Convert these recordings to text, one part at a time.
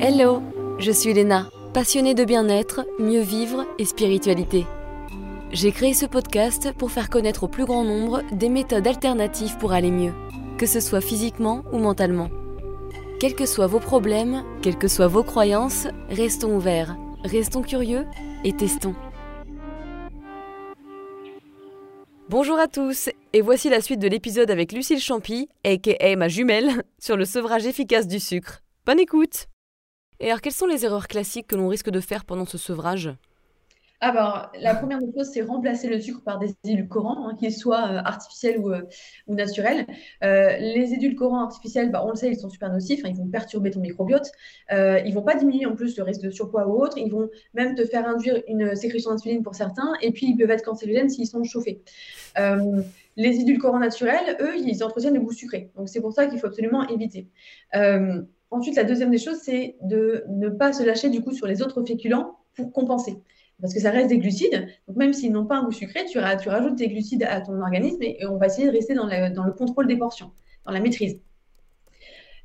Hello, je suis Léna, passionnée de bien-être, mieux vivre et spiritualité. J'ai créé ce podcast pour faire connaître au plus grand nombre des méthodes alternatives pour aller mieux, que ce soit physiquement ou mentalement. Quels que soient vos problèmes, quelles que soient vos croyances, restons ouverts, restons curieux et testons. Bonjour à tous, et voici la suite de l'épisode avec Lucille Champy, aka ma jumelle, sur le sevrage efficace du sucre. Bonne écoute Et alors, quelles sont les erreurs classiques que l'on risque de faire pendant ce sevrage? Alors, la première des choses, c'est remplacer le sucre par des édulcorants, hein, qu'ils soient euh, artificiels ou, euh, naturels. Euh, les édulcorants artificiels, bah, on le sait, ils sont super nocifs, hein, ils vont perturber ton microbiote. ils vont pas diminuer en plus le risque de surpoids ou autre. Ils vont même te faire induire une sécrétion d'insuline pour certains, et puis ils peuvent être cancérigènes s'ils sont chauffés. les édulcorants naturels, eux, ils entretiennent le goût sucré. Donc, c'est pour ça qu'il faut absolument éviter. Ensuite, la deuxième des choses, c'est de ne pas se lâcher du coup sur les autres féculents pour compenser parce que ça reste des glucides. Donc, même s'ils n'ont pas un goût sucré, tu, rajoutes des glucides à ton organisme et, on va essayer de rester dans, le contrôle des portions, dans la maîtrise.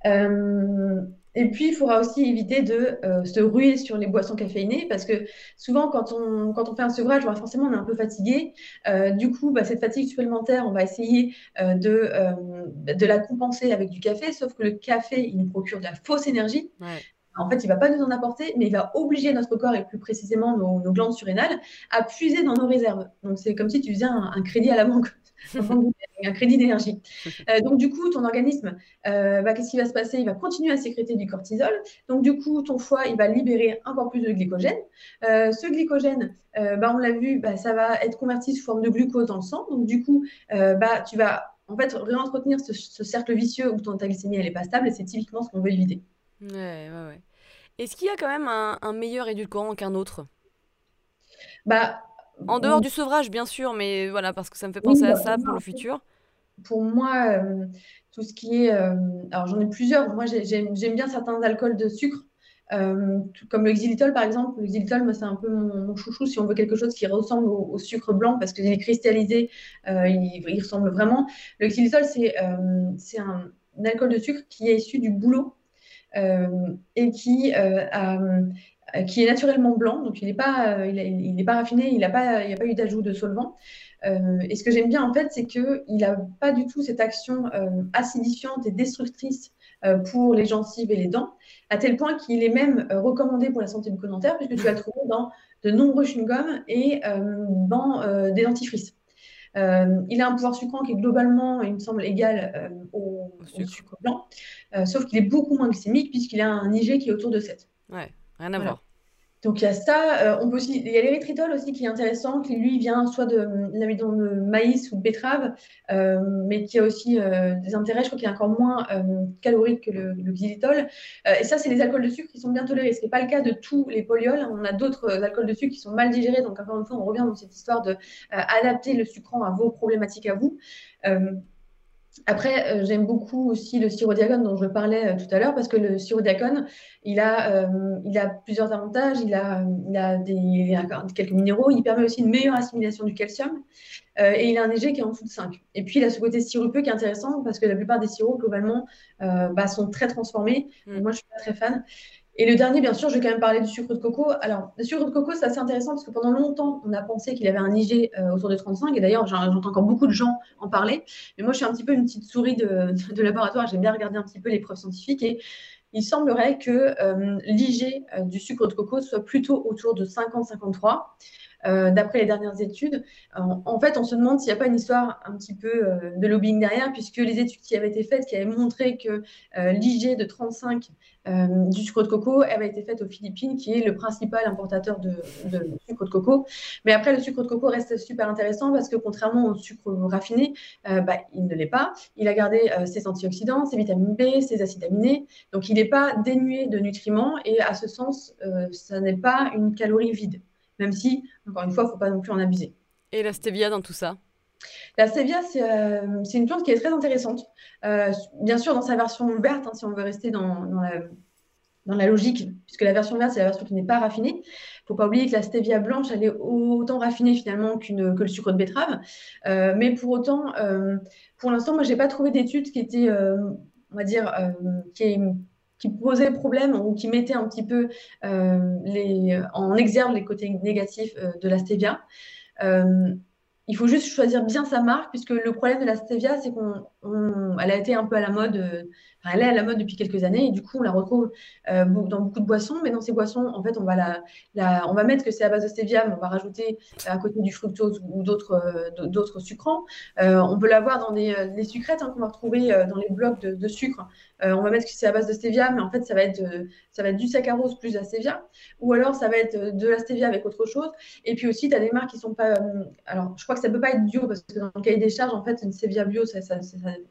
Euh, et puis, il faudra aussi éviter de euh, se ruer sur les boissons caféinées parce que souvent, quand on, quand on fait un sevrage, forcément, on est un peu fatigué. Euh, du coup, bah, cette fatigue supplémentaire, on va essayer de, de la compenser avec du café, sauf que le café, il nous procure de la fausse énergie. En fait, il ne va pas nous en apporter, mais il va obliger notre corps, et plus précisément nos, glandes surrénales, à puiser dans nos réserves. Donc, c'est comme si tu faisais un, crédit à la banque, un crédit d'énergie. Euh, donc, du coup, ton organisme, euh, bah, qu'est-ce qui va se passer? Il va continuer à sécréter du cortisol. Donc, du coup, ton foie, il va libérer encore plus de glycogène. Euh, ce glycogène, bah, on l'a vu, bah, ça va être converti sous forme de glucose dans le sang. Donc, du coup, bah, tu vas en fait réentretenir ce, ce cercle vicieux où ton, ta glycémie, elle n'est pas stable. Et c'est typiquement ce qu'on veut éviter. Ouais, ouais, ouais. Est-ce qu'il y a quand même un, meilleur édulcorant qu'un autre? Bah, En dehors du sevrage, bien sûr, mais voilà, parce que ça me fait penser à bah, ça pour le futur. Pour moi, euh, tout ce qui est. Euh, alors, j'en ai plusieurs. Moi, j'aime bien certains alcools de sucre. Euh, comme le xylitol par exemple. Le xylitol, moi, c'est un peu mon, chouchou si on veut quelque chose qui ressemble au, sucre blanc parce qu'il est cristallisé, il, il, ressemble vraiment. Le xylitol, c'est un, un, alcool de sucre qui est issu du bouleau. Euh, et qui, euh, qui est naturellement blanc, donc il n'est pas, euh, il, pas raffiné, il n'a pas, il a pas eu d'ajout de solvant. et ce que j'aime bien en fait, c'est qu'il n'a pas du tout cette action acidifiante et destructrice pour les gencives et les dents, à tel point qu'il est même recommandé pour la santé bucco-dentaire, puisque tu vas le trouver dans de nombreux chewing-gums et dans des dentifrices. Euh, il a un pouvoir sucrant qui est globalement, il me semble, égal euh, au, sucre. blanc, euh, sauf qu'il est beaucoup moins glycémique puisqu'il a un IG qui est autour de 7. Ouais, rien à voir. Donc il y a ça. on peut aussi, il y a l'érythritol aussi qui est intéressant, qui lui vient soit de l'amidon de maïs ou de betterave, mais qui a aussi des intérêts. Je crois qu'il est encore moins calorique que le, le xylitol. et ça, c'est les alcools de sucre qui sont bien tolérés. Ce n'est pas le cas de tous les polyols. On a d'autres alcools de sucre qui sont mal digérés. Donc encore une fois, on revient dans cette histoire de adapter le sucrant à vos problématiques à vous. Après, euh, j'aime beaucoup aussi le sirop diacone dont je parlais euh, tout à l'heure parce que le sirop diacone, il a, euh, il a plusieurs avantages. Il a, il a, des, quelques minéraux. Il permet aussi une meilleure assimilation du calcium. et il a un EG qui est en dessous de 5. Et puis, il a ce côté sirupeux qui est intéressant parce que la plupart des sirops, globalement, bah, sont très transformés. Mm. Moi, je ne suis pas très fan. Et le dernier, bien sûr, je vais quand même parler du sucre de coco. Alors, le sucre de coco, c'est assez intéressant parce que pendant longtemps, on a pensé qu'il avait un IG euh, autour de 35. Et d'ailleurs, j'entends encore beaucoup de gens en parler. Mais moi, je suis un petit peu une petite souris de, laboratoire. J'aime bien regarder un petit peu les preuves scientifiques. Et il semblerait que euh, l'IG euh, du sucre de coco soit plutôt autour de 50-53. Euh, d'après les dernières études. En, fait, on se demande s'il n'y a pas une histoire un petit peu euh, de lobbying derrière, puisque les études qui avaient été faites, qui avaient montré que euh, l'IG de 35 du sucre de coco avait été faite aux Philippines, qui est le principal importateur de, sucre de coco. Mais après, le sucre de coco reste super intéressant parce que contrairement au sucre raffiné, bah, il ne l'est pas. Il a gardé ses antioxydants, ses vitamines B, ses acides aminés. Donc, il n'est pas dénué de nutriments et à ce sens, ça n'est pas une calorie vide même si, encore une fois, il ne faut pas non plus en abuser. Et la stevia dans tout ça? La stevia, c'est euh, une plante qui est très intéressante. Euh, bien sûr, dans sa version verte, hein, si on veut rester dans, la, logique, puisque la version verte, c'est la version qui n'est pas raffinée. Il ne faut pas oublier que la stevia blanche, elle est autant raffinée finalement que le sucre de betterave. Euh, mais pour autant, pour l'instant, moi, je n'ai pas trouvé d'études qui étaient, on va dire, qui, qui posaient problème ou qui mettaient un petit peu les, en exergue les côtés négatifs de la stevia. il faut juste choisir bien sa marque, puisque le problème de la stevia, c'est qu'elle a été un peu à la mode elle est à la mode depuis quelques années et du coup, on la retrouve euh, dans beaucoup de boissons. Mais dans ces boissons, en fait, on va, mettre que c'est à base de stevia, mais on va rajouter à côté du fructose ou d'autres euh, sucrants. Euh, on peut l'avoir dans des, sucrètes hein, qu'on va retrouver dans les blocs de, sucre. on va mettre que c'est à base de stevia, mais en fait, ça va être, du saccharose plus la stevia. Ou alors, ça va être de la stevia avec autre chose. Et puis aussi, tu as des marques qui sont pas. alors, je crois que ça peut pas être bio parce que dans le cahier des charges, en fait, une stevia bio, ça,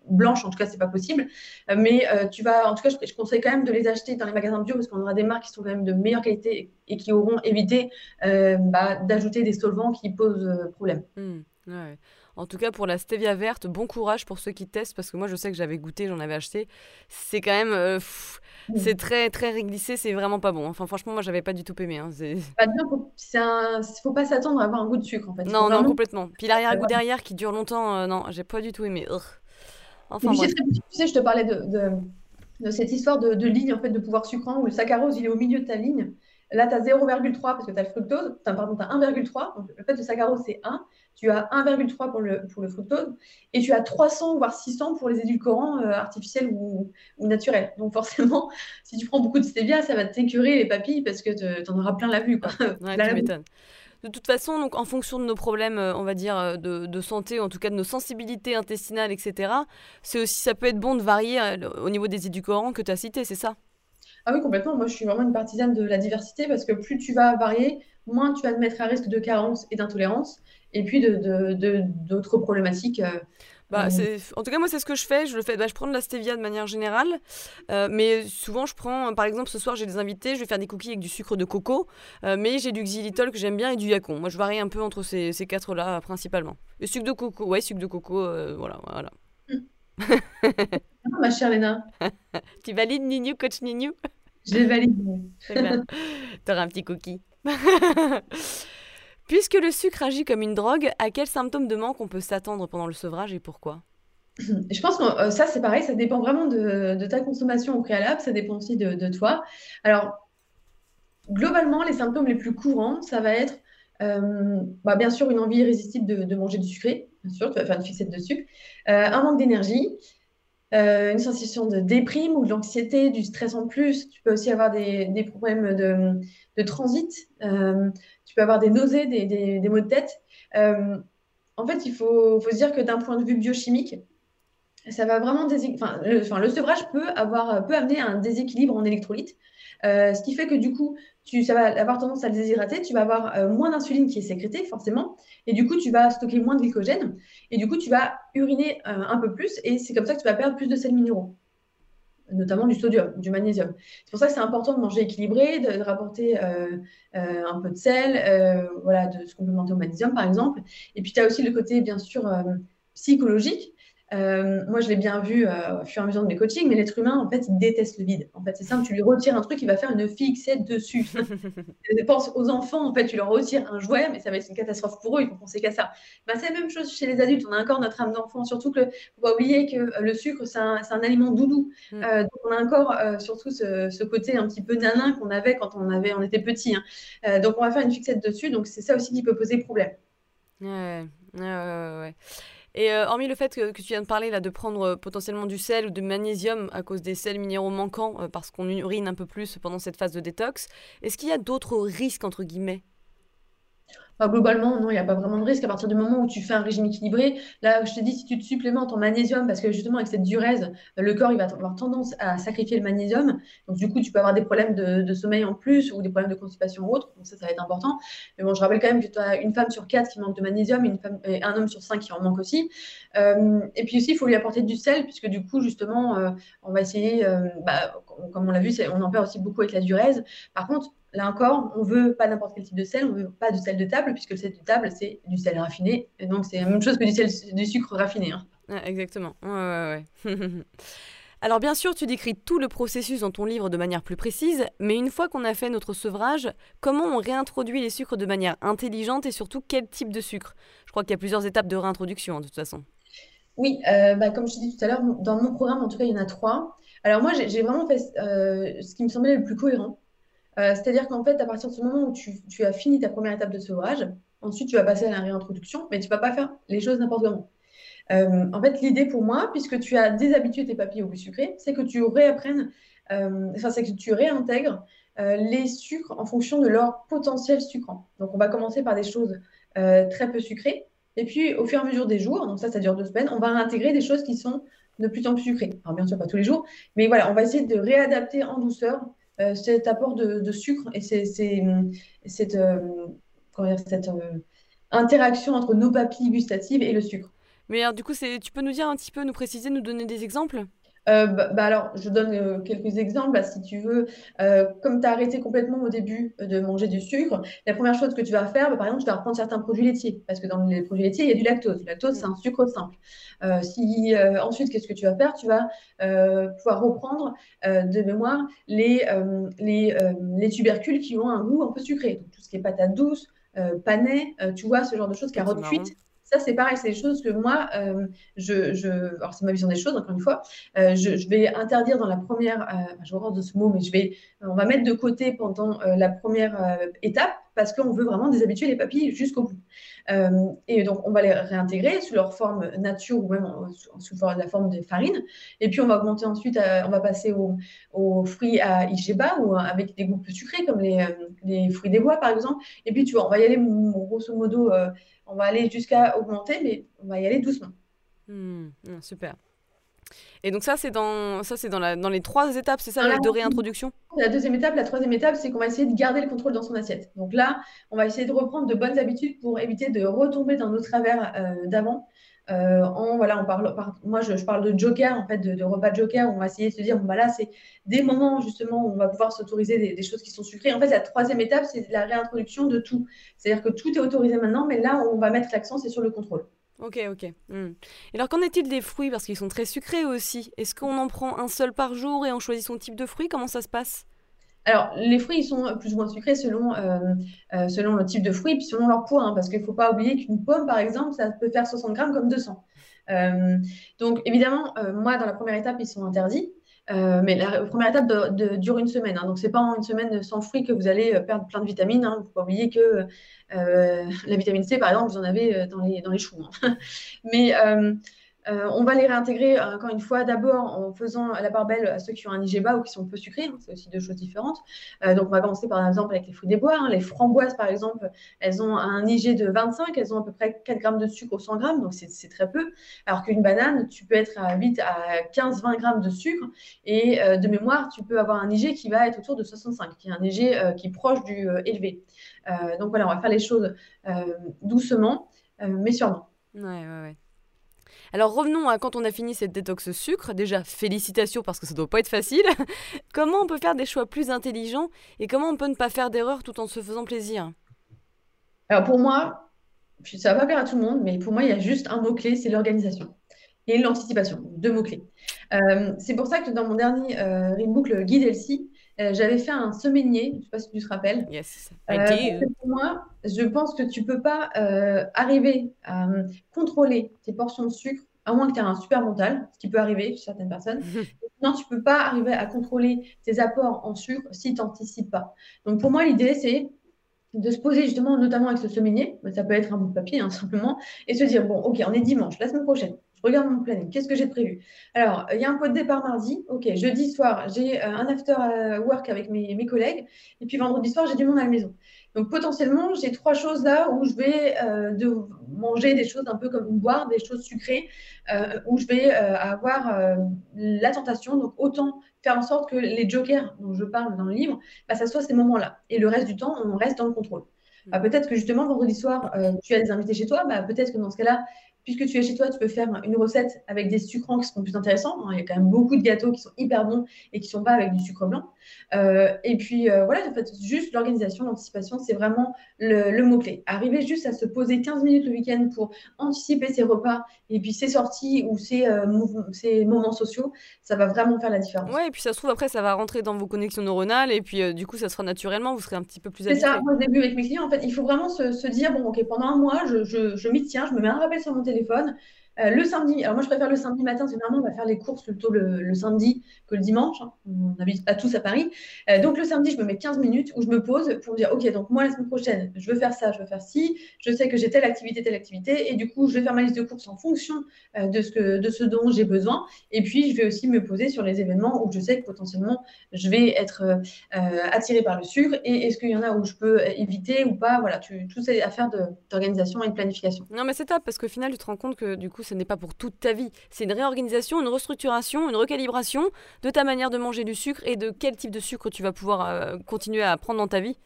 blanche, en tout cas, c'est pas possible. Mais euh, tu vas, en tout cas, je, conseille quand même de les acheter dans les magasins bio parce qu'on aura des marques qui sont quand même de meilleure qualité et qui auront évité euh, bah, d'ajouter des solvants qui posent euh, problème. Mmh, en tout cas, pour la stevia verte, bon courage pour ceux qui testent parce que moi, je sais que j'avais goûté, j'en avais acheté. C'est quand même. C'est très très réglissé, c'est vraiment pas bon. Enfin, franchement, moi, j'avais pas du tout aimé. Hein. C'est faut pas s'attendre à avoir un goût de sucre en fait. Non, non, complètement. Puis l'arrière-goût derrière qui dure longtemps, non, j'ai pas du tout aimé. Enfin, tu sais, je te parlais de, de, cette histoire de, ligne, en fait, de pouvoir sucrant, où le saccharose, il est au milieu de ta ligne. Là, tu as 0,3 parce que tu as le fructose. pardon, tu as 1,3. Donc, le fait de saccharose, c'est 1. Tu as 1,3 pour le, pour le fructose. Et tu as 300, voire 600 pour les édulcorants euh, artificiels ou, ou, naturels. Donc, forcément, si tu prends beaucoup de stevia, ça va t'écurer les papilles parce que tu en auras plein la vue. Quoi. Ouais, tu m'étonnes. De toute façon, en fonction de nos problèmes, euh, on va dire, euh, de, santé, en tout cas de nos sensibilités intestinales, etc., c'est aussi, ça peut être bon de varier euh, au niveau des édulcorants que tu as cités, c'est ça? Ah oui, complètement. Moi, je suis vraiment une partisane de la diversité parce que plus tu vas varier, moins tu vas te mettre à risque de carence et d'intolérance, et puis d'autres problématiques. Bah, mmh. En tout cas, moi, c'est ce que je fais. Je, le fais. Bah, je prends de la stevia de manière générale. Euh, mais souvent, je prends, par exemple, ce soir, j'ai des invités. Je vais faire des cookies avec du sucre de coco. Euh, mais j'ai du xylitol que j'aime bien et du yacon. Moi, je varie un peu entre ces, ces quatre-là, principalement. Le sucre de coco, ouais, sucre de coco, euh, voilà. voilà. ma chère Léna. tu valides Ninu, coach Ninu Je valide. T'auras un petit cookie. Puisque le sucre agit comme une drogue, à quels symptômes de manque on peut s'attendre pendant le sevrage et pourquoi? Je pense que euh, ça, c'est pareil, ça dépend vraiment de, ta consommation au préalable, ça dépend aussi de, toi. Alors, globalement, les symptômes les plus courants, ça va être euh, bah, bien sûr une envie irrésistible de, manger du sucré, bien sûr, tu vas faire une fixette de sucre, euh, un manque d'énergie, une sensation de déprime ou de l'anxiété, du stress en plus. Tu peux aussi avoir des, problèmes de, transit tu peux avoir des nausées, des, maux de tête. Euh, en fait, il faut, se dire que d'un point de vue biochimique, ça va vraiment enfin, le, sevrage peut avoir peut amener un déséquilibre en électrolytes, euh, ce qui fait que du coup, tu, ça va avoir tendance à le déshydrater, tu vas avoir euh, moins d'insuline qui est sécrétée forcément, et du coup, tu vas stocker moins de glycogène, et du coup, tu vas uriner un peu plus, et c'est comme ça que tu vas perdre plus de sels minéraux notamment du sodium, du magnésium. C'est pour ça que c'est important de manger équilibré, de, rapporter euh, euh, un peu de sel, euh, voilà, de qu'on peut au magnésium par exemple. Et puis tu as aussi le côté bien sûr psychologique. Euh, moi, je l'ai bien vu euh, au fur et à mesure de mes coachings, mais l'être humain, en fait, il déteste le vide. En fait, c'est simple, tu lui retires un truc, il va faire une fixette dessus. Pense aux enfants, en fait, tu leur retires un jouet, mais ça va être une catastrophe pour eux, ils vont penser qu'à ça. Ben, c'est la même chose chez les adultes, on a encore notre âme d'enfant, surtout que faut pas oublier que euh, le sucre, c'est un, un, aliment doudou. Mm. donc, on a encore surtout ce, côté un petit peu nanin qu'on avait quand on, avait, on était petit. Hein. donc, on va faire une fixette dessus, donc c'est ça aussi qui peut poser problème. Ouais, ouais, ouais. ouais. Et euh, hormis le fait que, tu viens de parler là de prendre euh, potentiellement du sel ou de magnésium à cause des sels minéraux manquants euh, parce qu'on urine un peu plus pendant cette phase de détox, est-ce qu'il y a d'autres risques entre guillemets globalement, non, il n'y a pas vraiment de risque. À partir du moment où tu fais un régime équilibré, là, je te dis, si tu te supplémentes en magnésium, parce que justement, avec cette durèse, le corps il va avoir tendance à sacrifier le magnésium. Donc, du coup, tu peux avoir des problèmes de, sommeil en plus ou des problèmes de constipation ou autre. Donc, ça, ça va être important. Mais bon, je rappelle quand même que tu as une femme sur quatre qui manque de magnésium une femme, et un homme sur cinq qui en manque aussi. Euh, et puis aussi, il faut lui apporter du sel, puisque du coup, justement, euh, on va essayer, euh, bah, comme on l'a vu, on en perd aussi beaucoup avec la durèse. Par contre, Là encore, on veut pas n'importe quel type de sel, on veut pas du sel de table, puisque le sel de table, c'est du sel raffiné. Et donc, c'est la même chose que du, sel, du sucre raffiné. Hein. exactement. Alors bien sûr, tu décris tout le processus dans ton livre de manière plus précise, mais une fois qu'on a fait notre sevrage, comment on réintroduit les sucres de manière intelligente et surtout quel type de sucre? Je crois qu'il y a plusieurs étapes de réintroduction de toute façon. Oui, euh, bah, comme je t'ai dit tout à l'heure, dans mon programme, en tout cas, il y en a trois. Alors moi, j'ai j'ai vraiment fait euh, ce qui me semblait le plus cohérent. Euh, c'est-à-dire qu'en fait, à partir de ce moment où tu, as fini ta première étape de sevrage, ensuite tu vas passer à la réintroduction, mais tu vas pas faire les choses n'importe comment. Euh, en fait, l'idée pour moi, puisque tu as déshabitué tes papilles au goût sucré, c'est que tu réapprennes, euh, c'est que tu réintègres les sucres en fonction de leur potentiel sucrant. Donc, on va commencer par des choses très peu sucrées, et puis au fur et à mesure des jours, donc ça, ça dure deux semaines, on va intégrer des choses qui sont de plus en plus sucrées. Alors, bien sûr, pas tous les jours, mais voilà, on va essayer de réadapter en douceur cet apport de, sucre et c'est, cette, euh, cette euh, interaction entre nos papilles gustatives et le sucre. Mais alors, du coup, c'est, tu peux nous dire un petit peu, nous préciser, nous donner des exemples? Euh, bah, bah alors, je donne euh, quelques exemples. Bah, si tu veux, euh, comme tu as arrêté complètement au début de manger du sucre, la première chose que tu vas faire, bah, par exemple, tu vas reprendre certains produits laitiers. Parce que dans les produits laitiers, il y a du lactose. Le lactose, c'est un sucre simple. Euh, si, euh, ensuite, qu'est-ce que tu vas faire? Tu vas euh, pouvoir reprendre euh, de mémoire les, euh, les, euh, les tubercules qui ont un goût un peu sucré. Donc, tout ce qui est patate douce, euh, panais, euh, tu vois, ce genre de choses, carottes cuites. Ça, c'est pareil, c'est des choses que moi, euh, je, alors c'est ma vision des choses, encore une fois, euh, je, vais interdire dans la première, euh, je horreur de ce mot, mais je vais, on va mettre de côté pendant euh, la première étape parce qu'on veut vraiment déshabituer les papilles jusqu'au bout. Euh, et donc, on va les réintégrer sous leur forme nature ou même sous, la forme de farine. Et puis, on va augmenter ensuite, à- on va passer aux, fruits à Igeba ou avec des goûts plus sucrés comme les, euh, fruits des bois, par exemple. Et puis, tu vois, on va y aller grosso modo, euh, on va aller jusqu'à augmenter, mais on va y aller doucement. Hmm, hmm, super. Et donc ça, c'est dans, ça, c'est dans la, dans les trois étapes, c'est ça, la de réintroduction? La deuxième étape, la troisième étape, c'est qu'on va essayer de garder le contrôle dans son assiette. Donc là, on va essayer de reprendre de bonnes habitudes pour éviter de retomber dans nos travers euh, d'avant. Euh, en, voilà, on parle, par- moi, je, je parle de joker, en fait, de, de repas joker, où on va essayer de se dire, bon, bah là, c'est des moments, justement, où on va pouvoir s'autoriser des, des choses qui sont sucrées. En fait, la troisième étape, c'est la réintroduction de tout. C'est-à-dire que tout est autorisé maintenant, mais là, on va mettre l'accent, c'est sur le contrôle. Ok, ok. hmm. Et alors, qu'en est-il des fruits? Parce qu'ils sont très sucrés aussi. Est-ce qu'on en prend un seul par jour et on choisit son type de fruit? Comment ça se passe? Alors, les fruits, ils sont plus ou moins sucrés selon, euh, euh, selon le type de fruit, puis selon leur poids, hein, parce qu'il ne faut pas oublier qu'une pomme, par exemple, ça peut faire 60 grammes comme 200. Euh, donc, évidemment, euh, moi, dans la première étape, ils sont interdits, euh, mais la première étape dure une semaine. hein, donc, c'est pas en une semaine sans fruits que vous allez euh, perdre plein de vitamines. Il ne faut pas oublier que euh, la vitamine C, par exemple, vous en avez dans les, dans les choux. hein. Mais euh, on va les réintégrer, euh, encore une fois, d'abord en faisant la part belle à ceux qui ont un IGBA ou qui sont peu sucrés. hein, c'est aussi deux choses différentes. Euh, donc, on va commencer par exemple avec les fruits des bois. hein. Les framboises, par exemple, elles ont un IG de 25, elles ont à peu près 4 grammes de sucre au 100 grammes, donc c'est très peu. Alors qu'une banane, tu peux être à 8 à 15-20 grammes de sucre. Et de mémoire, tu peux avoir un IG qui va être autour de 65, qui est un IG qui est proche du élevé. Donc voilà, on va faire les choses doucement, mais sûrement. Ouais, ouais, ouais. Alors revenons à quand on a fini cette détox sucre. Déjà, félicitations parce que ça doit pas être facile. Comment on peut faire des choix plus intelligents et comment on peut ne pas faire d'erreur tout en se faisant plaisir? Alors pour moi, ça va pas plaire à tout le monde, mais pour moi, il y a juste un mot-clé, c'est l'organisation et l'anticipation. Deux mots-clés. Euh, c'est pour ça que dans mon dernier euh, le guide Elsie, euh, j'avais fait un semainier, je ne sais pas si tu te rappelles. Yes, Euh, I que pour moi, je pense que tu peux pas euh, arriver à euh, contrôler tes portions de sucre, à moins que tu aies un super mental, ce qui peut arriver chez certaines personnes. Non, tu peux pas arriver à contrôler tes apports en sucre si tu n'anticipes pas. Donc pour moi, l'idée, c'est de se poser justement, notamment avec ce semainier, mais ça peut être un bout de papier hein, simplement, et se dire, bon, ok, on est dimanche, la semaine prochaine, regarde mon planning, qu'est-ce que j'ai prévu? Alors, il y a un pot de départ mardi, ok, jeudi soir, j'ai euh, un after euh, work avec mes, mes collègues, et puis vendredi soir, j'ai du monde à la maison. Donc potentiellement, j'ai trois choses là où je vais euh, de manger des choses un peu comme boire, des choses sucrées, où je vais avoir la tentation, donc autant faire en sorte que les jokers dont je parle dans le livre, bah, ça soit ces moments-là. Et le reste du temps, on reste dans le contrôle. Bah, peut-être que justement, vendredi soir, tu as des invités chez toi, bah, peut-être que dans ce cas-là, puisque tu es chez toi, tu peux faire une recette avec des sucrants qui seront plus intéressants. Il y a quand même beaucoup de gâteaux qui sont hyper bons et qui ne sont pas avec du sucre blanc. Euh, et puis euh, voilà, en fait, juste l'organisation, l'anticipation, c'est vraiment le, le mot-clé. Arriver juste à se poser 15 minutes le week-end pour anticiper ses repas et puis ses sorties ou ses, euh, ses moments sociaux, ça va vraiment faire la différence. Ouais, et puis ça se trouve après ça va rentrer dans vos connexions neuronales et puis du coup ça se fera naturellement, vous serez un petit peu plus C'est ça, habitué. moi au début avec mes clients, en fait, il faut vraiment se, se dire, bon, ok, pendant un mois, je, je, je m'y tiens, je me mets un rappel sur mon téléphone, téléphone. Euh, le samedi, alors moi je préfère le samedi matin, c'est vraiment on va faire les courses plutôt le, samedi que le dimanche. Hein. On n'habite pas tous à Paris. Euh, donc le samedi, je me mets 15 minutes où je me pose pour me dire ok, donc moi la semaine prochaine, je veux faire ça, je veux faire ci, je sais que j'ai telle activité, telle activité, et du coup je vais faire ma liste de courses en fonction euh, de, ce que, de ce dont j'ai besoin. Et puis je vais aussi me poser sur les événements où je sais que potentiellement je vais être attiré par le sucre et est-ce qu'il y en a où je peux éviter ou pas? Voilà, tu, tout c'est affaire d'organisation et de planification. Non mais c'est top parce qu'au final tu te rends compte que du coup ce n'est pas pour toute ta vie. C'est une réorganisation, une restructuration, une recalibration de ta manière de manger du sucre et de quel type de sucre tu vas pouvoir euh, continuer à prendre dans ta vie.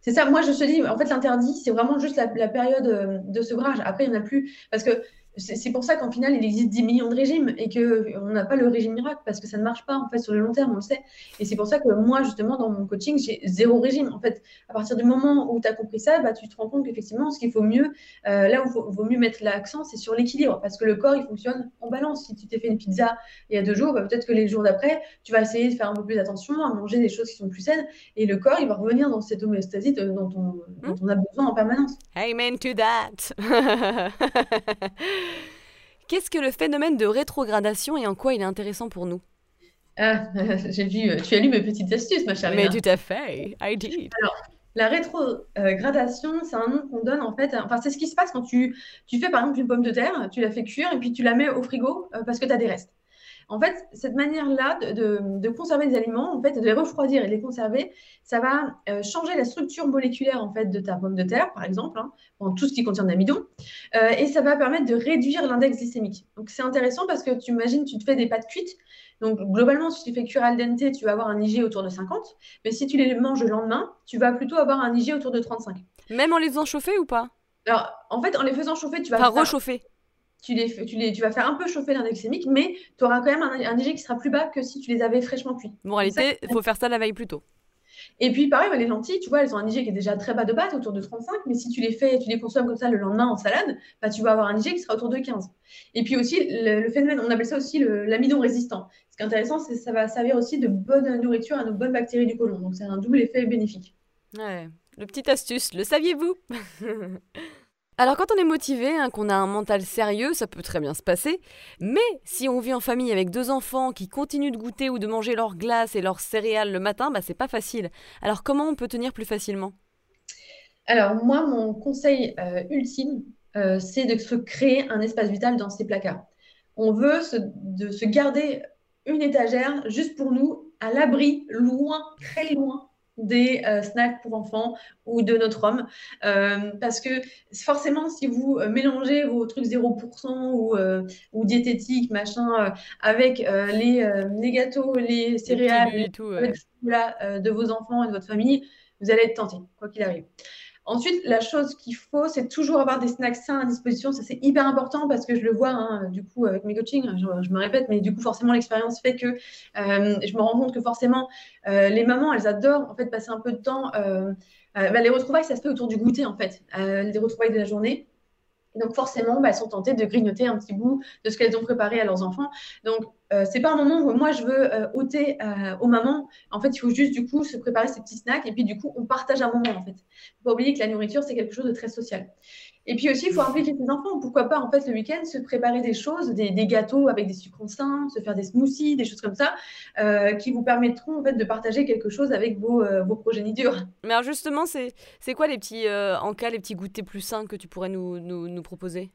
C'est ça, moi je te dis, en fait l'interdit, c'est vraiment juste la, période euh, de sevrage. Après, il n'y en a plus, parce que c'est pour ça qu'en final, il existe 10 millions de régimes et qu'on n'a pas le régime miracle parce que ça ne marche pas en fait sur le long terme, on le sait. Et c'est pour ça que moi, justement, dans mon coaching, j'ai zéro régime. En fait, à partir du moment où tu as compris ça, bah, tu te rends compte qu'effectivement, ce qu'il faut mieux, euh, là où il vaut mieux mettre l'accent, c'est sur l'équilibre parce que le corps, il fonctionne en balance. Si tu t'es fait une pizza il y a deux jours, bah, peut-être que les jours d'après, tu vas essayer de faire un peu plus attention à manger des choses qui sont plus saines et le corps, il va revenir dans cette homéostasie dont on, dont on a besoin en permanence. Amen to that. Qu'est-ce que le phénomène de rétrogradation et en quoi il est intéressant pour nous? Ah, j'ai vu, tu as lu mes petites astuces, ma chère. Mais tout à fait, I did. Alors, la rétrogradation, c'est un nom qu'on donne en fait. Enfin, c'est ce qui se passe quand tu, tu fais par exemple une pomme de terre, tu la fais cuire et puis tu la mets au frigo euh, parce que tu as des restes. En fait, cette manière-là de, conserver des aliments, en fait, de les refroidir et de les conserver, ça va euh, changer la structure moléculaire en fait de ta pomme de terre, par exemple, hein, tout ce qui contient d'amidon, euh, et ça va permettre de réduire l'index glycémique. Donc c'est intéressant parce que tu imagines, tu te fais des pâtes cuites. Donc globalement, si tu fais cuire al dente, tu vas avoir un IG autour de 50, mais si tu les manges le lendemain, tu vas plutôt avoir un IG autour de 35. Même en les faisant chauffer ou pas? Alors, en fait, en les faisant chauffer, tu vas. Enfin, rechauffer tu, les, tu, les, tu vas faire un peu chauffer l'index glycémique, mais tu auras quand même un, un IG qui sera plus bas que si tu les avais fraîchement cuits. Bon, en réalité, il faut faire ça la veille plus tôt. Et puis pareil, les lentilles, tu vois, elles ont un IG qui est déjà très bas de base, autour de 35, mais si tu les fais, tu les consommes comme ça le lendemain en salade, bah, tu vas avoir un IG qui sera autour de 15. Et puis aussi, le, phénomène, on appelle ça aussi l'amidon résistant. Ce qui est intéressant, c'est que ça va servir aussi de bonne nourriture à nos bonnes bactéries du côlon. Donc c'est un double effet bénéfique. Ouais, le petit astuce, le saviez-vous? Alors quand on est motivé, hein, qu'on a un mental sérieux, ça peut très bien se passer. Mais si on vit en famille avec deux enfants qui continuent de goûter ou de manger leur glace et leurs céréales le matin, bah, c'est pas facile. Alors comment on peut tenir plus facilement? Alors moi, mon conseil euh, ultime, euh, c'est de se créer un espace vital dans ces placards. On veut de se garder une étagère juste pour nous, à l'abri, loin, très loin des euh, snacks pour enfants ou de notre homme. Euh, parce que forcément, si vous euh, mélangez vos trucs 0% ou, ou diététiques, machin, avec les, les, gâteaux, les céréales, tout, de vos enfants et de votre famille, vous allez être tenté, quoi qu'il arrive. Ensuite, la chose qu'il faut, c'est toujours avoir des snacks sains à disposition. Ça, c'est hyper important parce que je le vois, hein, du coup, avec mes coachings, je, me répète, mais du coup, forcément, l'expérience fait que euh, je me rends compte que forcément, euh, les mamans, elles adorent en fait passer un peu de temps. Euh, bah, les retrouvailles, ça se fait autour du goûter, en fait, les retrouvailles de la journée. Donc forcément, bah, elles sont tentées de grignoter un petit bout de ce qu'elles ont préparé à leurs enfants. Donc euh, c'est pas un moment où moi je veux euh, ôter euh, aux mamans. En fait, il faut juste du coup se préparer ces petits snacks et puis du coup on partage un moment en fait. Faut pas oublier que la nourriture c'est quelque chose de très social. Et puis aussi, il faut impliquer ses enfants. Pourquoi pas, en fait, le week-end, se préparer des choses, des, gâteaux avec des sucres sains, se faire des smoothies, des choses comme ça, euh, qui vous permettront, en fait, de partager quelque chose avec vos, vos progénitures. Mais alors, justement, c'est quoi les petits, en cas, les petits goûters plus sains que tu pourrais nous, nous, proposer?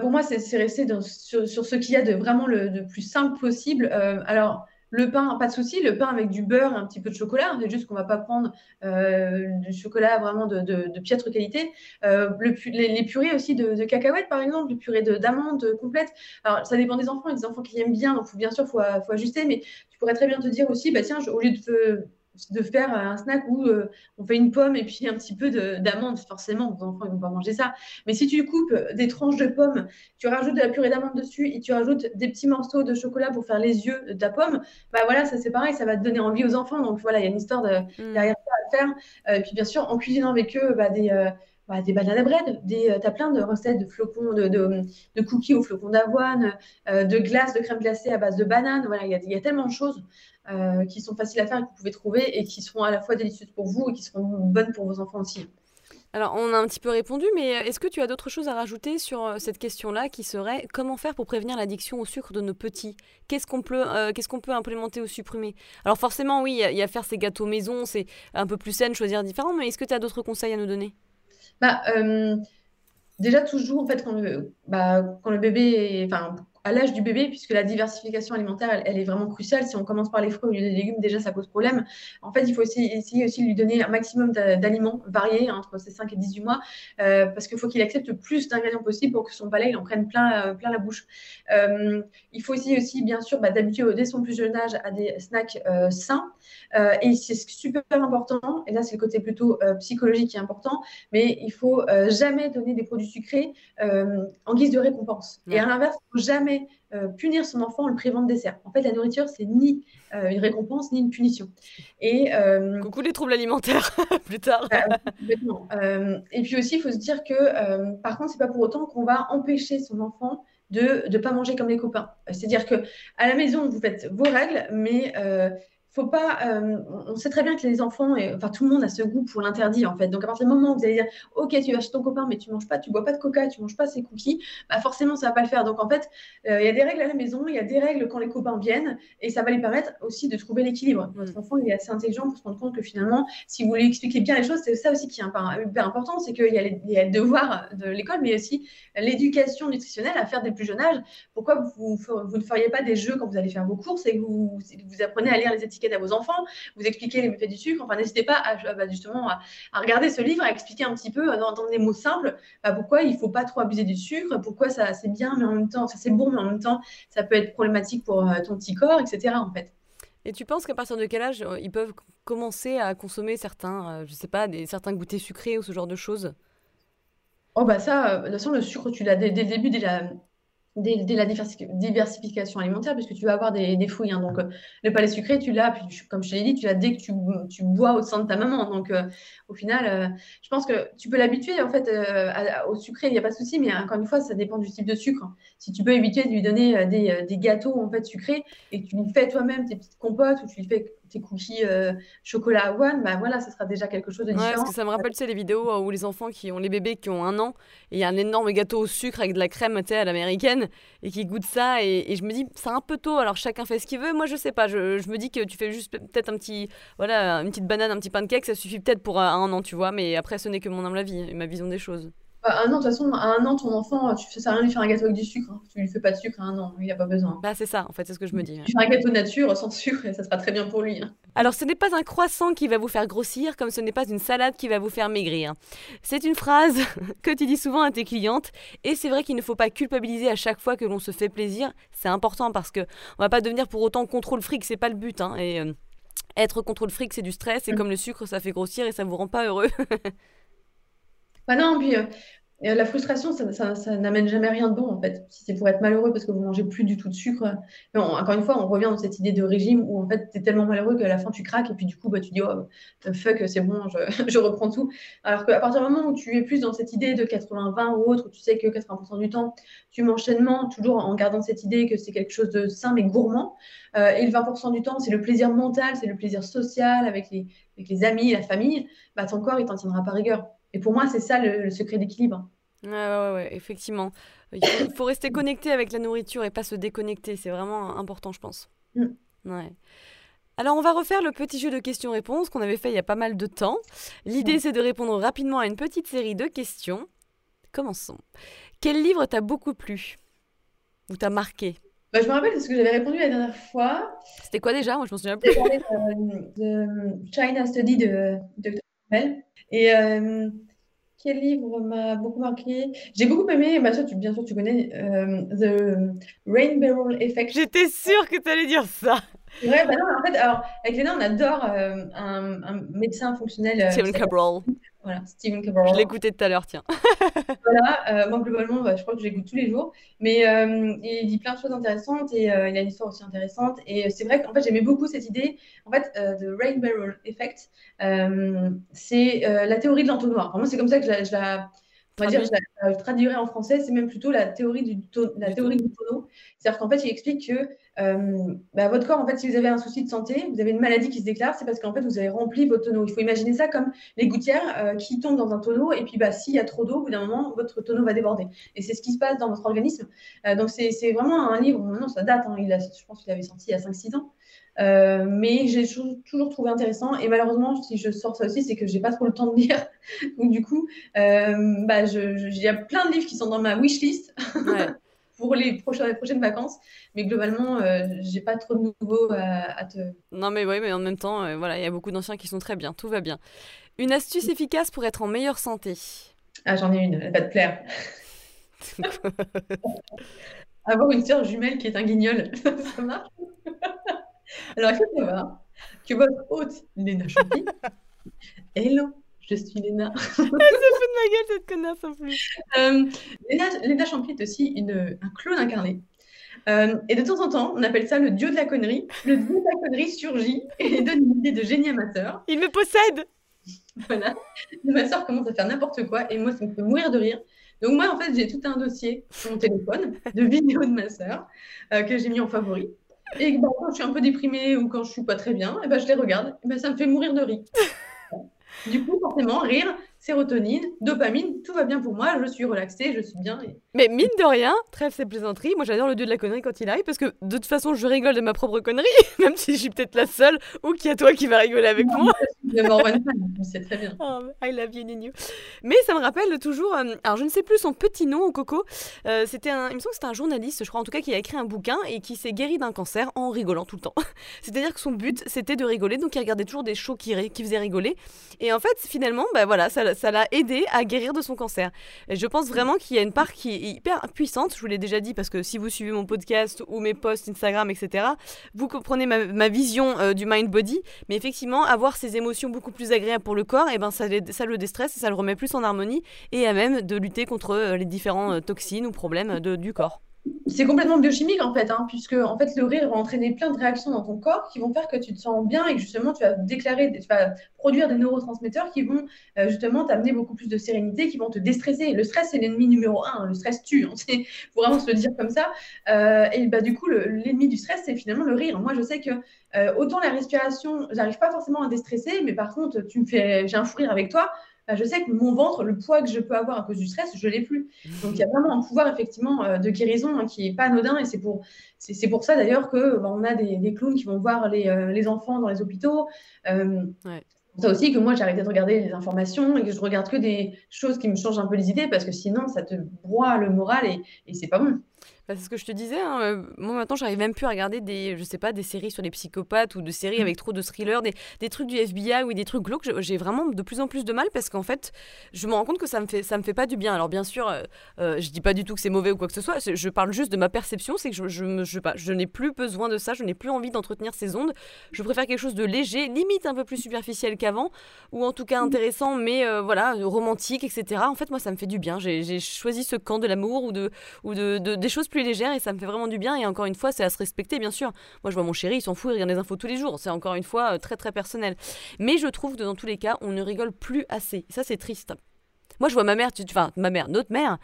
Pour moi, c'est rester sur, ce qu'il y a de vraiment le de plus simple possible. alors, le pain, pas de souci, le pain avec du beurre un petit peu de chocolat. C'est juste qu'on ne va pas prendre euh, du chocolat vraiment de, piètre qualité. Euh, le, les, purées aussi de, cacahuètes, par exemple, les purées d'amandes complètes. Alors, ça dépend des enfants. Il des enfants qui aiment bien, donc bien sûr, il faut, faut, ajuster. Mais tu pourrais très bien te dire aussi, bah, tiens, au lieu de de faire un snack où euh, on fait une pomme et puis un petit peu d'amande, forcément, vos enfants ne vont pas manger ça. Mais si tu coupes des tranches de pommes, tu rajoutes de la purée d'amande dessus et tu rajoutes des petits morceaux de chocolat pour faire les yeux de ta pomme, bah voilà, ça c'est pareil, ça va te donner envie aux enfants. Donc voilà, il y a une histoire de, mm. derrière ça à faire. Euh, et puis bien sûr, en cuisinant avec eux, bah, des, euh, bah, des bananes à bread, des, as plein de recettes de flocons, de, de, cookies aux flocons d'avoine, de glace, de crème glacée à base de bananes. Voilà, il y a, y a tellement de choses. Euh, qui sont faciles à faire et que vous pouvez trouver et qui seront à la fois délicieuses pour vous et qui seront bonnes pour vos enfants aussi. Alors, on a un petit peu répondu, mais est-ce que tu as d'autres choses à rajouter sur euh, cette question-là qui serait comment faire pour prévenir l'addiction au sucre de nos petits? Qu'est-ce qu'on peut, euh, qu'est-ce qu'on peut implémenter ou supprimer Alors, forcément, oui, il y, a faire ces gâteaux maison, c'est un peu plus sain, choisir différent, mais est-ce que tu as d'autres conseils à nous donner? Bah, euh, Déjà, toujours, en fait, quand le, bah, quand le bébé est, enfin, à l'âge du bébé, puisque la diversification alimentaire, elle, est vraiment cruciale. Si on commence par les fruits ou les légumes, déjà, ça pose problème. En fait, il faut aussi, essayer aussi de lui donner un maximum d'aliments variés entre ses 5 et 18 mois, euh, parce qu'il faut qu'il accepte le plus d'ingrédients possible pour que son palais il en prenne plein, euh, plein la bouche. Euh, il faut aussi, aussi bien sûr, bah, d'habituer dès son plus jeune âge à des snacks sains. et c'est super important, et là, c'est le côté plutôt psychologique qui est important, mais il faut jamais donner des produits sucrés en guise de récompense. Et à l'inverse, il faut jamais euh, punir son enfant en le privant de dessert. En fait, la nourriture, c'est ni euh, une récompense ni une punition. Et, euh, Coucou les troubles alimentaires, plus tard. et puis aussi, il faut se dire que, par contre, c'est pas pour autant qu'on va empêcher son enfant de ne pas manger comme les copains. C'est-à-dire que à la maison, vous faites vos règles, mais faut pas. Euh, on sait très bien que les enfants, et, enfin tout le monde a ce goût pour l'interdit en fait. Donc à partir du moment où vous allez dire, ok, tu vas chez ton copain, mais tu manges pas, tu bois pas de coca, tu manges pas ses cookies, bah forcément ça va pas le faire. Donc en fait, euh, il y a des règles à la maison, il y a des règles quand les copains viennent, et ça va lui permettre aussi de trouver l'équilibre. Votre mm. enfant il est assez intelligent pour se rendre compte que finalement, si vous lui expliquez bien les choses, c'est ça aussi qui est hyper important, c'est qu'il y, a le devoir de l'école, mais aussi l'éducation nutritionnelle à faire dès le plus jeune âge. Pourquoi vous, vous, ne feriez pas des jeux quand vous allez faire vos courses et que vous, vous apprenez à lire les étiquettes à vos enfants, vous expliquez les méfaits du sucre. Enfin, n'hésitez pas à, bah, justement à, regarder ce livre, à expliquer un petit peu euh, dans, des mots simples bah, pourquoi il ne faut pas trop abuser du sucre, pourquoi ça c'est bien, mais en même temps, ça c'est bon, mais en même temps, ça peut être problématique pour euh, ton petit corps, etc. En fait. Et tu penses qu'à partir de quel âge euh, ils peuvent commencer à consommer certains, je sais pas, des, certains goûters sucrés ou ce genre de choses? Oh bah ça, de toute façon, le sucre, tu l'as dès, dès, le début déjà dès, la diversification alimentaire, puisque tu vas avoir des, des fouilles. Hein. Donc, euh, le palais sucré, tu l'as, comme je te l'ai dit, tu l'as dès que tu, tu, bois au sein de ta maman. Donc, euh, au final, euh, je pense que tu peux l'habituer en fait au sucré, il n'y a pas de souci, mais encore une fois, ça dépend du type de sucre. Si tu peux éviter de lui donner des, des, gâteaux en fait sucrés et que tu lui fais toi-même tes petites compotes ou tu lui fais tes cookies euh, chocolat à one, bah voilà, ça sera déjà quelque chose de différent. Ouais, parce que ça me rappelle, tu sais, les vidéos où les enfants qui ont les bébés qui ont un an et il y a un énorme gâteau au sucre avec de la crème, tu sais, à l'américaine et qui goûtent ça et, je me dis, c'est un peu tôt, alors chacun fait ce qu'il veut. Moi, je sais pas, je, je, me dis que tu fais juste peut-être un petit, voilà, une petite banane, un petit pancake, ça suffit peut-être pour un an, tu vois, mais après, ce n'est que mon âme la vie, ma vision des choses. Bah, un an, de toute façon, à un an, ton enfant, tu fais ça rien lui faire un gâteau avec du sucre. Hein. Tu lui fais pas de sucre à un an, il n'y a pas besoin. Bah, c'est ça, en fait, c'est ce que je me dis. Tu fais un gâteau nature sans sucre et ça sera très bien pour lui. Hein. Alors, ce n'est pas un croissant qui va vous faire grossir, comme ce n'est pas une salade qui va vous faire maigrir. C'est une phrase que tu dis souvent à tes clientes, et c'est vrai qu'il ne faut pas culpabiliser à chaque fois que l'on se fait plaisir. C'est important parce que on va pas devenir pour autant contrôle fric, c'est pas le but. Hein. et euh, être contrôle fric, c'est du stress, et mm. comme le sucre, ça fait grossir et ça vous rend pas heureux. bah non, puis euh, la frustration, ça, n'amène jamais rien de bon, en fait. Si c'est pour être malheureux parce que vous mangez plus du tout de sucre. encore une fois, on revient dans cette idée de régime où, en fait, tu es tellement malheureux qu'à la fin, tu craques et puis du coup, bah, tu dis, oh, fuck, c'est bon, je, reprends tout. Alors qu'à partir du moment où tu es plus dans cette idée de 80-20 ou autre, où tu sais que 80% du temps, tu manges sainement, toujours en gardant cette idée que c'est quelque chose de sain mais gourmand. Euh, et le 20% du temps, c'est le plaisir mental, c'est le plaisir social avec les, avec les amis, la famille, bah, ton corps, il t'en tiendra pas rigueur. Et pour moi, c'est ça le, secret d'équilibre. Ouais, ouais, ouais, effectivement. Il faut, rester connecté avec la nourriture et pas se déconnecter. C'est vraiment important, je pense. Mm. Ouais. Alors, on va refaire le petit jeu de questions-réponses qu'on avait fait il y a pas mal de temps. L'idée, c'est de répondre rapidement à une petite série de questions. Commençons. Quel livre t'a beaucoup plu? Ou t'a marqué? Bah, Je me rappelle de ce que j'avais répondu la dernière fois. C'était quoi déjà? Moi, je m'en souviens plus. de, de, China Study de Dr. Et euh, quel livre m'a beaucoup marqué? J'ai beaucoup aimé, bah, tu, bien sûr, tu connais euh, The Rain Barrel Effect. J'étais sûre que tu allais dire ça. Ouais, bah non, en fait, alors, avec Léna, on adore euh, un, un, médecin fonctionnel. Cabral. Voilà, Stephen Cabral. Je l'écoutais tout à l'heure, tiens. voilà, euh, moi, globalement, bah, je crois que j'écoute tous les jours. Mais euh, il dit plein de choses intéressantes et euh, il a une histoire aussi intéressante. Et c'est vrai qu'en fait, j'aimais beaucoup cette idée. En fait, de Rain Barrel Effect, c'est la théorie de l'entonnoir. moi, c'est comme ça que je la, on va dire, je traduirais en français, c'est même plutôt la théorie du, la théorie du tonneau. C'est-à-dire qu'en fait, il explique que euh, bah, votre corps, en fait, si vous avez un souci de santé, vous avez une maladie qui se déclare, c'est parce qu'en fait, vous avez rempli votre tonneau. Il faut imaginer ça comme les gouttières euh, qui tombent dans un tonneau, et puis bah, s'il y a trop d'eau, au bout d'un moment, votre tonneau va déborder. Et c'est ce qui se passe dans votre organisme. Euh, donc, c'est vraiment un livre, maintenant, ça date, hein, il a, je pense qu'il avait sorti il y a 5-6 ans. Euh, mais j'ai toujours, trouvé intéressant. Et malheureusement, si je sors ça aussi, c'est que j'ai pas trop le temps de lire. Donc, du coup, euh, bah, il y a plein de livres qui sont dans ma wishlist pour les prochaines, prochaines vacances. Mais globalement, euh, j'ai pas trop de nouveaux à, te. Non, mais oui, mais en même temps, euh, voilà, il y a beaucoup d'anciens qui sont très bien. Tout va bien. Une astuce efficace pour être en meilleure santé? Ah, j'en ai une. Elle va te plaire. Avoir une sœur jumelle qui est un guignol, ça marche? Alors, il faut savoir que votre hôte, Léna Champi, hello, je suis Léna. Elle s'est fait de ma gueule, cette connasse en plus. Euh, Léna, Champi est aussi une, un clone incarné. Euh, et de temps en temps, on appelle ça le dieu de la connerie. Le dieu de la connerie surgit et donne une idée de génie amateur. Il me possède Voilà. ma soeur commence à faire n'importe quoi et moi, ça me fait mourir de rire. Donc moi, en fait, j'ai tout un dossier sur mon téléphone de vidéos de ma soeur euh, que j'ai mis en favori. Et bah, quand je suis un peu déprimée ou quand je suis pas très bien, et ben, je les regarde. Et ben, ça me fait mourir de rire. Du coup, forcément, rire, sérotonine, dopamine, tout va bien pour moi, je suis relaxée, je suis bien. Mais mine de rien, trêve ces plaisanteries, moi j'adore le dieu de la connerie quand il arrive parce que de toute façon je rigole de ma propre connerie, même si je suis peut-être la seule ou qu'il y a toi qui va rigoler avec moi. c'est très bien. Oh, I love you, Mais ça me rappelle toujours, euh, alors je ne sais plus son petit nom au coco, euh, c'était un, il me semble que c'était un journaliste, je crois en tout cas, qui a écrit un bouquin et qui s'est guéri d'un cancer en rigolant tout le temps. C'est-à-dire que son but c'était de rigoler, donc il regardait toujours des shows qui, qui faisaient rigoler. Et en fait, finalement, bah voilà, ça ça l'a aidé à guérir de son cancer. Et je pense vraiment qu'il y a une part qui est hyper puissante, je vous l'ai déjà dit, parce que si vous suivez mon podcast ou mes posts Instagram, etc., vous comprenez ma, vision euh, du mind-body, mais effectivement, avoir ces émotions beaucoup plus agréables pour le corps, et eh ben ça, le déstresse et ça le remet plus en harmonie, et à même de lutter contre euh, les différents euh, toxines ou problèmes du corps c'est complètement biochimique en fait, hein, puisque en fait le rire va entraîner plein de réactions dans ton corps qui vont faire que tu te sens bien et que justement tu vas déclarer, tu vas produire des neurotransmetteurs qui vont euh, justement t'amener beaucoup plus de sérénité, qui vont te déstresser. Le stress c'est l'ennemi numéro un, le stress tue, hein, c'est faut vraiment se le dire comme ça. Euh, et bah du coup l'ennemi du stress c'est finalement le rire. Moi je sais que euh, autant la respiration, j'arrive pas forcément à déstresser, mais par contre tu me fais, j'ai un fou rire avec toi, bah, je sais que mon ventre, le poids que je peux avoir à cause du stress, je ne l'ai plus. Donc il y a vraiment un pouvoir effectivement euh, de guérison hein, qui n'est pas anodin et c'est pour, c'est, pour ça d'ailleurs que bah, on a des, des, clowns qui vont voir les, euh, les enfants dans les hôpitaux. Euh, Ça aussi que moi j'ai arrêté de regarder les informations et que je regarde que des choses qui me changent un peu les idées parce que sinon ça te broie le moral et, et c'est pas bon. Bah, c'est ce que je te disais. Hein, euh, moi, maintenant, j'arrive même plus à regarder des, je sais pas, des séries sur les psychopathes ou des séries mm. avec trop de thrillers, des, des, trucs du FBI ou des trucs glauques. J'ai vraiment de plus en plus de mal parce qu'en fait, je me rends compte que ça me fait, ça me fait pas du bien. Alors, bien sûr, euh, euh, je dis pas du tout que c'est mauvais ou quoi que ce soit. Je parle juste de ma perception. C'est que je, je, je, je n'ai plus besoin de ça. Je n'ai plus envie d'entretenir ces ondes. Je préfère quelque chose de léger, limite un peu plus superficiel qu'avant, ou en tout cas intéressant, mais voilà, romantique, etc. En fait, moi, ça me fait du bien. J'ai choisi ce camp de l'amour ou de, ou de, de, des choses plus légère et ça me fait vraiment du bien. Et encore une fois, c'est à se respecter, bien sûr. Moi, je vois mon chéri, il s'en fout, il regarde les infos tous les jours. C'est encore une fois euh, très très personnel. Mais je trouve que dans tous les cas, on ne rigole plus assez. ça, c'est triste. Moi, je vois ma mère, tu, enfin, ma mère, notre mère,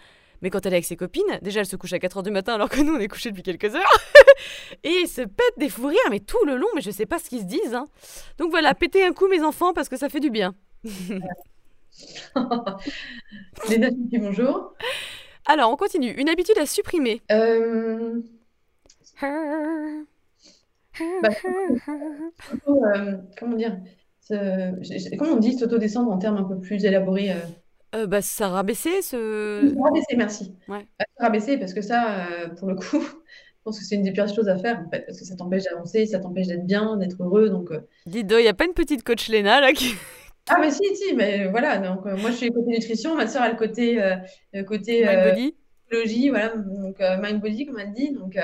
mais quand elle est avec ses copines, déjà elle se couche à 4h du matin alors que nous on est couché depuis quelques heures. et se pète des fous rires, mais tout le long, mais je sais pas ce qu'ils se disent. Hein. Donc voilà, pétez un coup mes enfants parce que ça fait du bien. Bonjour. Alors, on continue. Une habitude à supprimer. Euh... Bah, euh, comment dire Comment on dit s'auto-descendre en termes un peu plus élaborés euh? Euh, bah, ça rabaisser ce. Rabaisser, merci. Ouais. Rabaisser, parce que ça, pour le coup, je pense que c'est une des pires choses à faire, en fait, parce que ça t'empêche d'avancer, ça t'empêche d'être bien, d'être heureux. Donc, Dis il n'y a pas une petite coach Léna là qui. Ah, mais si, si, mais voilà. Donc, euh, moi, je suis côté nutrition, ma soeur a le côté, euh, côté euh, Mind body. voilà. Donc, mind body, comme elle dit. Donc,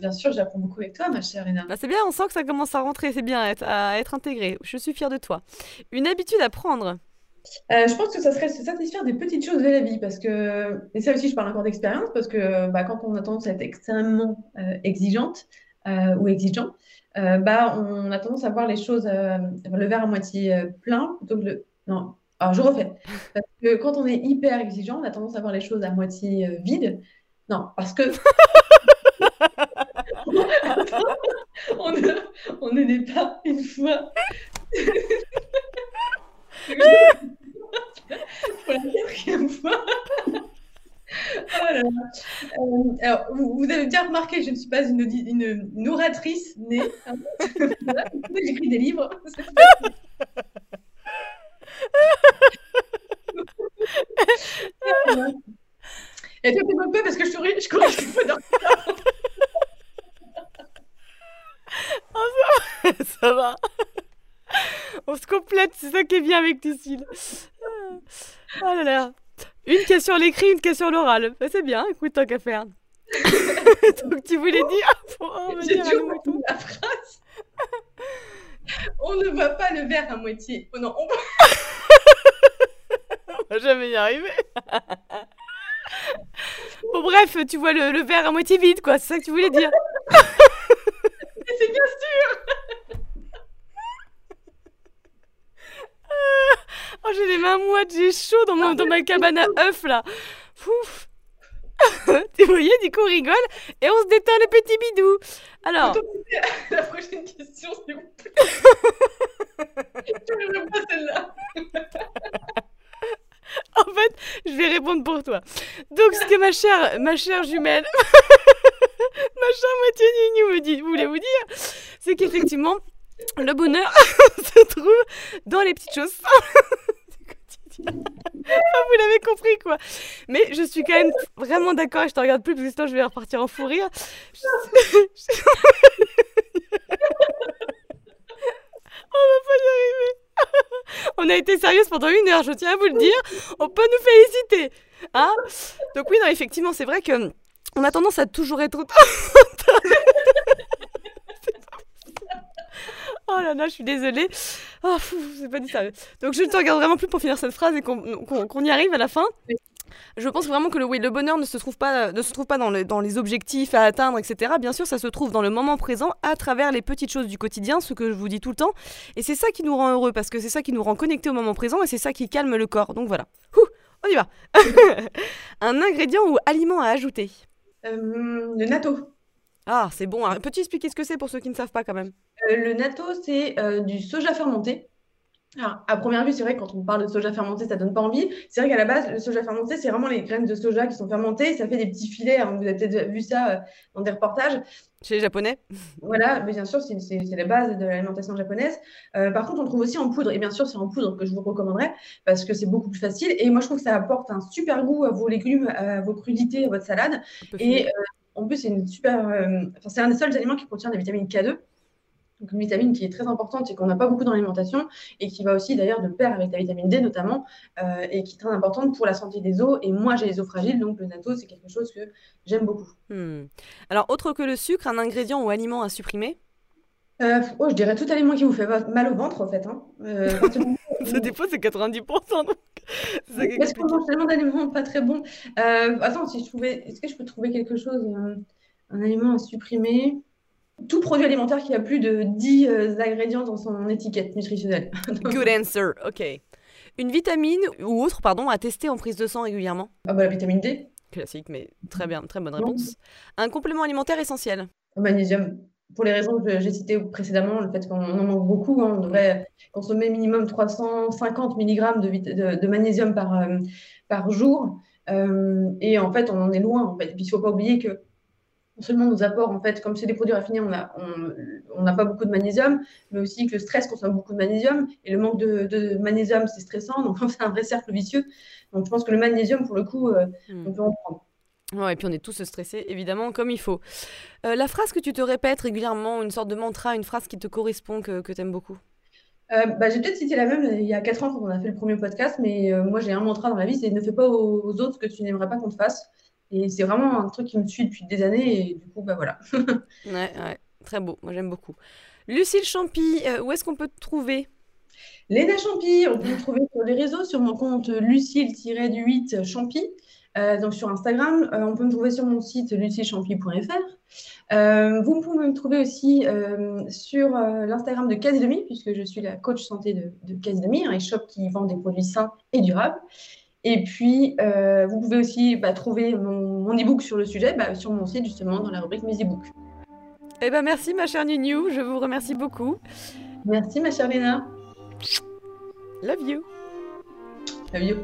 bien sûr, j'apprends beaucoup avec toi, ma chère Réna. Bah, c'est bien, on sent que ça commence à rentrer, c'est bien, à être, à être intégré. Je suis fière de toi. Une habitude à prendre? Je pense que ça serait se satisfaire des petites choses de la vie, parce que, et ça aussi, je parle encore d'expérience, parce que bah, quand on a tendance à être extrêmement exigeante ou exigeant, euh, bah, on a tendance à voir les choses, euh, le verre à moitié euh, plein plutôt que le. Non, Alors, je refais. Parce que quand on est hyper exigeant, on a tendance à voir les choses à moitié euh, vides. Non, parce que. on, ne, on pas une fois. Pour la quatrième fois. Oh là. Euh, alors, vous, avez bien remarqué je ne suis pas une, oratrice née. hein. J'écris des livres. Et toi, t'es un peu parce que je souris, je corrige un peu dans ça va. On se complète, c'est ça qui est bien avec Lucille. Oh là là. Une est sur l'écrit, une qui est sur l'oral. Bah, c'est bien, écoute, tant qu'à faire. Donc tu voulais dire pour en revenir à compris la phrase. On ne voit pas le verre à moitié. Oh non, On va jamais y arriver. bon bref, tu vois le, le verre à moitié vide, quoi. C'est ça que tu voulais dire. c'est bien sûr. Oh, j'ai chaud dans, mon, dans ma cabane à œufs, là. Ouf. tu voyais, du coup, on rigole et on se détend les petits bidous. Alors, La prochaine question, s'il vous plaît. Je ne pas celle-là. en fait, je vais répondre pour toi. Donc, ce que ma chère, ma chère jumelle, ma chère moitié Nini me dit, voulait vous dire, c'est qu'effectivement, le bonheur se trouve dans les petites choses simples du quotidien. Enfin, vous l'avez compris, quoi. Mais je suis quand même vraiment d'accord et je te regarde plus parce que sinon je vais repartir en fou rire. On va pas y arriver. On a été sérieuse pendant une heure, je tiens à vous le dire. On peut nous féliciter. Hein Donc oui, non, effectivement, c'est vrai que on a tendance à toujours être autant. Oh là là, je suis désolée. Oh, c'est pas dit sérieux. Donc je ne te regarde vraiment plus pour finir cette phrase et qu'on y arrive à la fin. Je pense vraiment que le, oui, le bonheur ne se trouve pas, ne se trouve pas dans, le- dans les objectifs à atteindre, etc. Bien sûr, ça se trouve dans le moment présent, à travers les petites choses du quotidien, ce que je vous dis tout le temps. Et c'est ça qui nous rend heureux, parce que c'est ça qui nous rend connectés au moment présent, et c'est ça qui calme le corps. Donc voilà. Ouh, on y va. Un ingrédient ou aliment à ajouter? Euh, le natto. Ah, c'est bon. hein. Peux-tu expliquer ce que c'est pour ceux qui ne savent pas quand même? Euh, le natto, c'est euh, du soja fermenté. Alors, à première vue, c'est vrai que quand on parle de soja fermenté, ça donne pas envie. C'est vrai qu'à la base, le soja fermenté, c'est vraiment les graines de soja qui sont fermentées. Ça fait des petits filets. hein. Vous avez peut-être vu ça euh, dans des reportages. Chez les Japonais? Voilà, mais bien sûr, c'est c'est- c'est la base de l'alimentation japonaise. Euh, par contre, on trouve aussi en poudre. Et bien sûr, c'est en poudre que je vous recommanderais parce que c'est beaucoup plus facile. Et moi, je trouve que ça apporte un super goût à vos légumes, à vos crudités, à votre salade. Et euh, en plus, euh, c'est un des seuls aliments qui contient la vitamine K2. Donc, une vitamine qui est très importante et qu'on n'a pas beaucoup dans l'alimentation et qui va aussi d'ailleurs de pair avec la vitamine D notamment euh, et qui est très importante pour la santé des os. Et moi, j'ai les os fragiles, donc le natto, c'est quelque chose que j'aime beaucoup. Hmm. Alors, autre que le sucre, un ingrédient ou aliment à supprimer? Euh, oh, je dirais tout aliment qui vous fait mal au ventre, en fait. Hein. Euh, Ça dépend, c'est 90%. Donc... Parce qu'on mange tellement d'aliments pas très bons. Euh, attends, si je trouvais, est-ce que je peux trouver quelque chose, un aliment à supprimer? Tout produit alimentaire qui a plus de 10 euh, ingrédients dans son étiquette nutritionnelle. Good answer, ok. Une vitamine ou autre, pardon, à tester en prise de sang régulièrement? Ah bah, la vitamine D, Classique, mais très bien, très bonne réponse. Un complément alimentaire essentiel? magnésium. Pour les raisons que j'ai citées précédemment, le fait qu'on en manque beaucoup, hein, on devrait consommer minimum 350 mg de, vit- de, de magnésium par, euh, par jour. Euh, et en fait, on en est loin. En fait. Et puis, il ne faut pas oublier que non seulement nos apports, en fait, comme c'est des produits raffinés, on a- on on n'a pas beaucoup de magnésium, mais aussi que le stress consomme beaucoup de magnésium. Et le manque de, de magnésium, c'est stressant. Donc, c'est un vrai cercle vicieux. Donc, je pense que le magnésium, pour le coup, euh, Hmm. on peut en prendre. Ouais, et puis on est tous stressés, évidemment, comme il faut. Euh, la phrase que tu te répètes régulièrement, une sorte de mantra, une phrase qui te correspond, que, que tu aimes beaucoup? Euh, bah, j'ai peut-être cité la même il y a 4 ans quand on a fait le premier podcast, mais euh, moi j'ai un mantra dans la vie, c'est ne fais pas aux, aux autres ce que tu n'aimerais pas qu'on te fasse. Et c'est vraiment un truc qui me suit depuis des années, et du coup, bah voilà. Ouais, ouais, très beau, moi j'aime beaucoup. Lucille Champy, où est-ce qu'on peut te trouver? Léna Champy, on peut me trouver sur les réseaux, sur mon compte Lucille-du-8 Champy. donc sur Instagram. on peut me trouver sur mon site luciechampi.fr. vous pouvez me trouver aussi sur l'Instagram de Quasi Demi, puisque je suis la coach santé de, de Demi, un e-shop qui vend des produits sains et durables. Et puis, vous pouvez aussi bah, trouver mon, mon e-book sur le sujet bah, sur mon site, justement, dans la rubrique Mes e-books. Eh ben merci ma chère Nunu, je vous remercie beaucoup. Merci ma chère Léna. Love you. Love you.